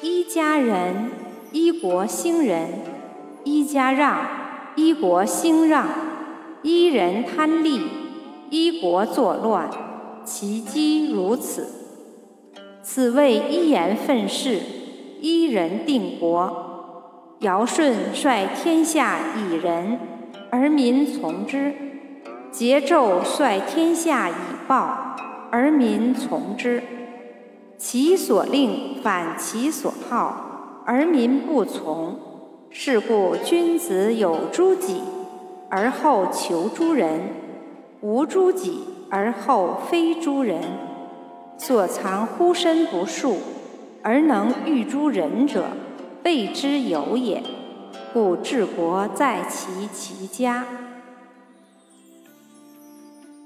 一家人，一国兴仁；一家让，一国兴让；一人贪利，一国作乱。其机如此。此谓一言愤世，一人定国。尧舜率天下以仁，而民从之；桀纣率天下以暴，而民从之。其所令反其所好，而民不从。是故君子有诸己，而后求诸人；无诸己，而后非诸人。所藏乎身不恕，而能御诸人者，谓之有也。故治国在其其家。